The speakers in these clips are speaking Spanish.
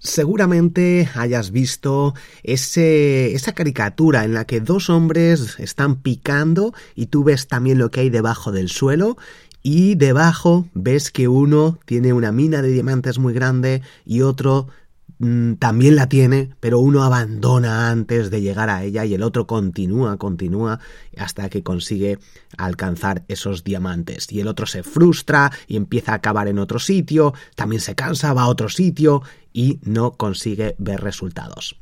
Seguramente hayas visto ese, esa caricatura en la que dos hombres están picando y tú ves también lo que hay debajo del suelo y debajo ves que uno tiene una mina de diamantes muy grande y otro también la tiene, pero uno abandona antes de llegar a ella y el otro continúa, continúa hasta que consigue alcanzar esos diamantes. Y el otro se frustra y empieza a acabar en otro sitio, también se cansa, va a otro sitio y no consigue ver resultados.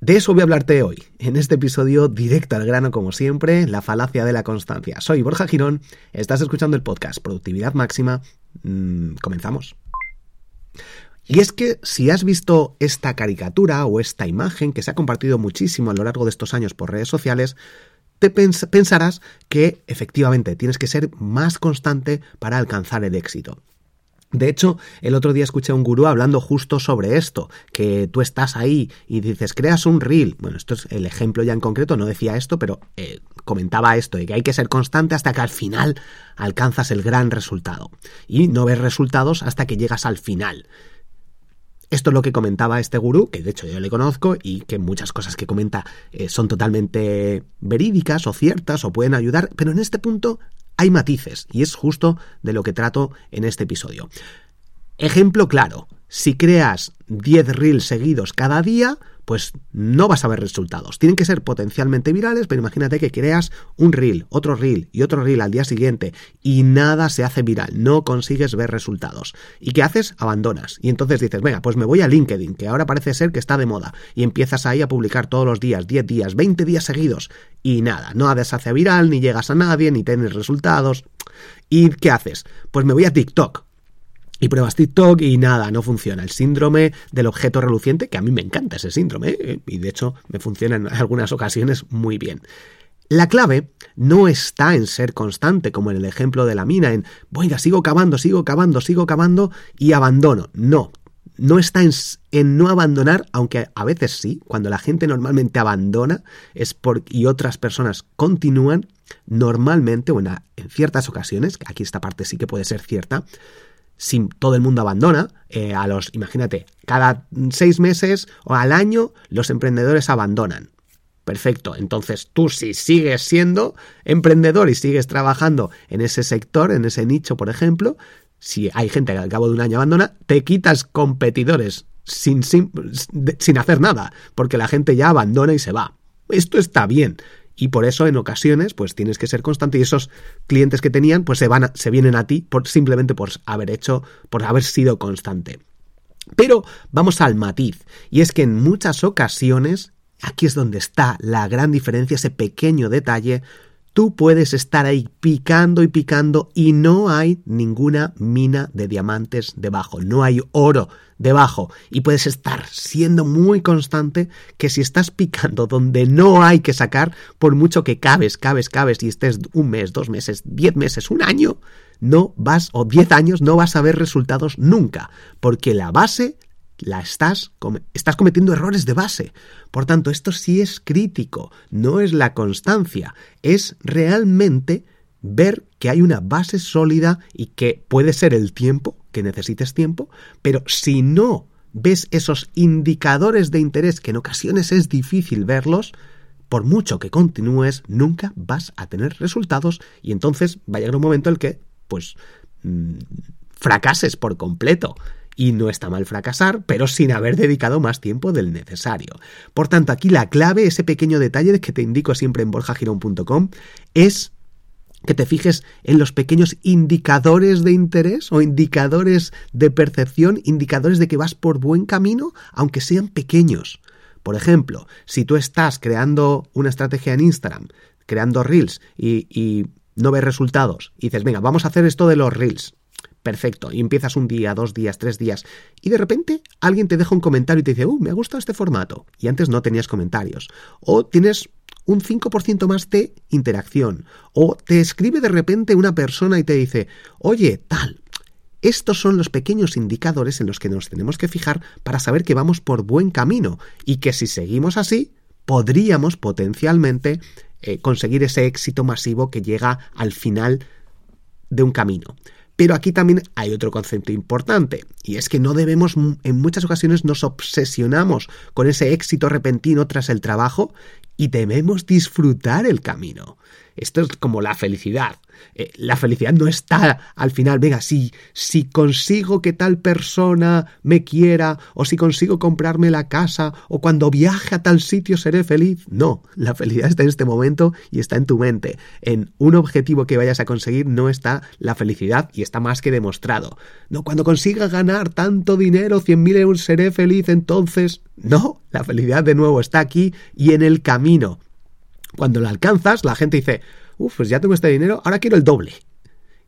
De eso voy a hablarte hoy, en este episodio directo al grano como siempre, la falacia de la constancia. Soy Borja Girón, estás escuchando el podcast Productividad Máxima. Mm, comenzamos. Y es que si has visto esta caricatura o esta imagen que se ha compartido muchísimo a lo largo de estos años por redes sociales, te pensarás que efectivamente tienes que ser más constante para alcanzar el éxito. De hecho, el otro día escuché a un gurú hablando justo sobre esto, que tú estás ahí y dices, creas un reel. Bueno, esto es el ejemplo ya en concreto, no decía esto, pero eh, comentaba esto, de que hay que ser constante hasta que al final alcanzas el gran resultado. Y no ves resultados hasta que llegas al final. Esto es lo que comentaba este gurú, que de hecho yo le conozco y que muchas cosas que comenta eh, son totalmente verídicas o ciertas o pueden ayudar, pero en este punto hay matices y es justo de lo que trato en este episodio. Ejemplo claro, si creas 10 reels seguidos cada día, pues no vas a ver resultados. Tienen que ser potencialmente virales, pero imagínate que creas un reel, otro reel y otro reel al día siguiente y nada se hace viral, no consigues ver resultados. ¿Y qué haces? Abandonas. Y entonces dices, venga, pues me voy a LinkedIn, que ahora parece ser que está de moda, y empiezas ahí a publicar todos los días, 10 días, 20 días seguidos, y nada, no se hace viral, ni llegas a nadie, ni tienes resultados. ¿Y qué haces? Pues me voy a TikTok y pruebas TikTok y nada, no funciona. El síndrome del objeto reluciente, que a mí me encanta ese síndrome, ¿eh? y de hecho me funciona en algunas ocasiones muy bien. La clave no está en ser constante, como en el ejemplo de la mina, en, voy, sigo cavando, sigo cavando, sigo cavando y abandono. No, no está en, en, no abandonar, aunque a veces sí, cuando la gente normalmente abandona es porque y otras personas continúan, normalmente, o en ciertas ocasiones, aquí esta parte sí que puede ser cierta, si todo el mundo abandona, eh, a los, imagínate, cada seis meses o al año los emprendedores abandonan. Perfecto, entonces tú si sigues siendo emprendedor y sigues trabajando en ese sector, en ese nicho, por ejemplo, si hay gente que al cabo de un año abandona, te quitas competidores sin, sin, sin hacer nada, porque la gente ya abandona y se va. Esto está bien. Y por eso en ocasiones pues tienes que ser constante y esos clientes que tenían pues se van se vienen a ti por, simplemente por haber hecho por haber sido constante. Pero vamos al matiz y es que en muchas ocasiones aquí es donde está la gran diferencia ese pequeño detalle Tú puedes estar ahí picando y picando y no hay ninguna mina de diamantes debajo, no hay oro debajo. Y puedes estar siendo muy constante que si estás picando donde no hay que sacar, por mucho que cabes, cabes, cabes y estés un mes, dos meses, diez meses, un año, no vas, o diez años, no vas a ver resultados nunca, porque la base la estás, estás cometiendo errores de base. Por tanto, esto sí es crítico, no es la constancia, es realmente ver que hay una base sólida y que puede ser el tiempo, que necesites tiempo, pero si no ves esos indicadores de interés que en ocasiones es difícil verlos, por mucho que continúes, nunca vas a tener resultados y entonces va a llegar un momento en el que, pues, mm, fracases por completo y no está mal fracasar, pero sin haber dedicado más tiempo del necesario. Por tanto, aquí la clave, ese pequeño detalle que te indico siempre en borjagirón.com, es que te fijes en los pequeños indicadores de interés o indicadores de percepción, indicadores de que vas por buen camino, aunque sean pequeños. Por ejemplo, si tú estás creando una estrategia en Instagram, creando reels y, y no ves resultados, y dices, venga, vamos a hacer esto de los reels, perfecto, y empiezas un día, dos días, tres días, y de repente alguien te deja un comentario y te dice, uh, me ha gustado este formato, y antes no tenías comentarios, o tienes un 5% más de interacción, o te escribe de repente una persona y te dice, oye, tal, estos son los pequeños indicadores en los que nos tenemos que fijar para saber que vamos por buen camino y que si seguimos así, podríamos potencialmente eh, conseguir ese éxito masivo que llega al final de un camino. Pero aquí también hay otro concepto importante, y es que no debemos, en muchas ocasiones nos obsesionamos con ese éxito repentino tras el trabajo y debemos disfrutar el camino. Esto es como la felicidad. Eh, la felicidad no está al final, venga, si, si consigo que tal persona me quiera, o si consigo comprarme la casa, o cuando viaje a tal sitio seré feliz. No, la felicidad está en este momento y está en tu mente. En un objetivo que vayas a conseguir no está la felicidad y está más que demostrado. No, cuando consiga ganar tanto dinero, 100.000 euros, seré feliz entonces. No, la felicidad de nuevo está aquí y en el camino. Cuando la alcanzas, la gente dice, uff, pues ya tengo este dinero, ahora quiero el doble.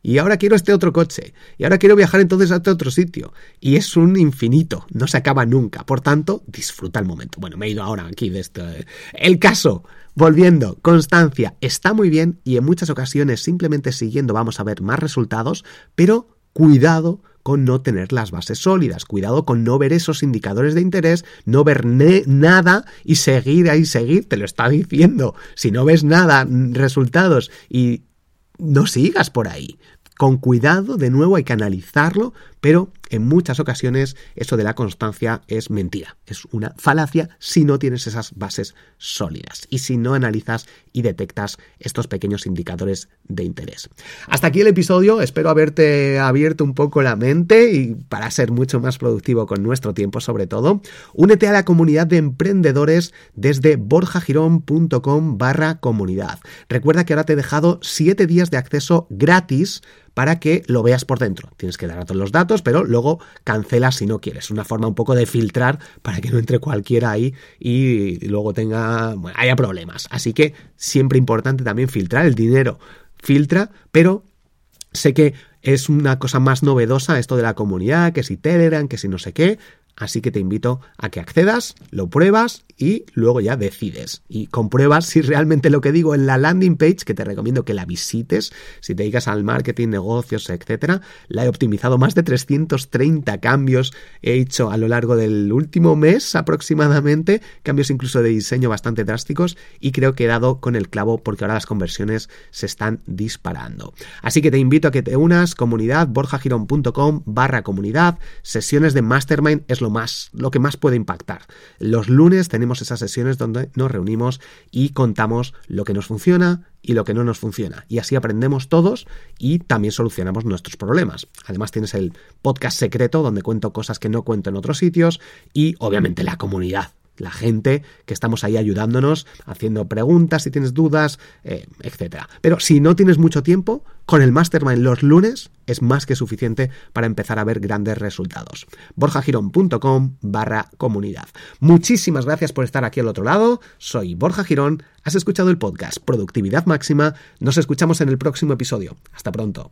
Y ahora quiero este otro coche. Y ahora quiero viajar entonces a este otro sitio. Y es un infinito, no se acaba nunca. Por tanto, disfruta el momento. Bueno, me he ido ahora aquí de esto. Eh. El caso, volviendo, constancia, está muy bien y en muchas ocasiones simplemente siguiendo vamos a ver más resultados, pero cuidado con no tener las bases sólidas, cuidado con no ver esos indicadores de interés, no ver nada y seguir ahí, seguir, te lo está diciendo. Si no ves nada, resultados y no sigas por ahí. Con cuidado, de nuevo hay que analizarlo, pero en muchas ocasiones eso de la constancia es mentira, es una falacia si no tienes esas bases sólidas y si no analizas y detectas estos pequeños indicadores de interés. Hasta aquí el episodio, espero haberte abierto un poco la mente y para ser mucho más productivo con nuestro tiempo sobre todo, únete a la comunidad de emprendedores desde borjagirón.com barra comunidad. Recuerda que ahora te he dejado 7 días de acceso gratis para que lo veas por dentro. Tienes que dar todos los datos, pero luego cancelas si no quieres. Una forma un poco de filtrar para que no entre cualquiera ahí y luego tenga, haya problemas. Así que siempre importante también filtrar el dinero. Filtra, pero sé que es una cosa más novedosa esto de la comunidad, que si Telegram, que si no sé qué. Así que te invito a que accedas, lo pruebas y luego ya decides. Y compruebas si realmente lo que digo en la landing page, que te recomiendo que la visites, si te dedicas al marketing, negocios, etcétera, la he optimizado más de 330 cambios he hecho a lo largo del último mes aproximadamente, cambios incluso de diseño bastante drásticos y creo que he dado con el clavo porque ahora las conversiones se están disparando. Así que te invito a que te unas, comunidad, borjagirón.com barra comunidad, sesiones de mastermind es lo más, lo que más puede impactar. Los lunes esas sesiones donde nos reunimos y contamos lo que nos funciona y lo que no nos funciona. Y así aprendemos todos y también solucionamos nuestros problemas. Además tienes el podcast secreto donde cuento cosas que no cuento en otros sitios y obviamente la comunidad la gente que estamos ahí ayudándonos, haciendo preguntas si tienes dudas, eh, etc. Pero si no tienes mucho tiempo, con el Mastermind los lunes es más que suficiente para empezar a ver grandes resultados. borjagirón.com barra comunidad. Muchísimas gracias por estar aquí al otro lado. Soy Borja Girón. Has escuchado el podcast Productividad Máxima. Nos escuchamos en el próximo episodio. Hasta pronto.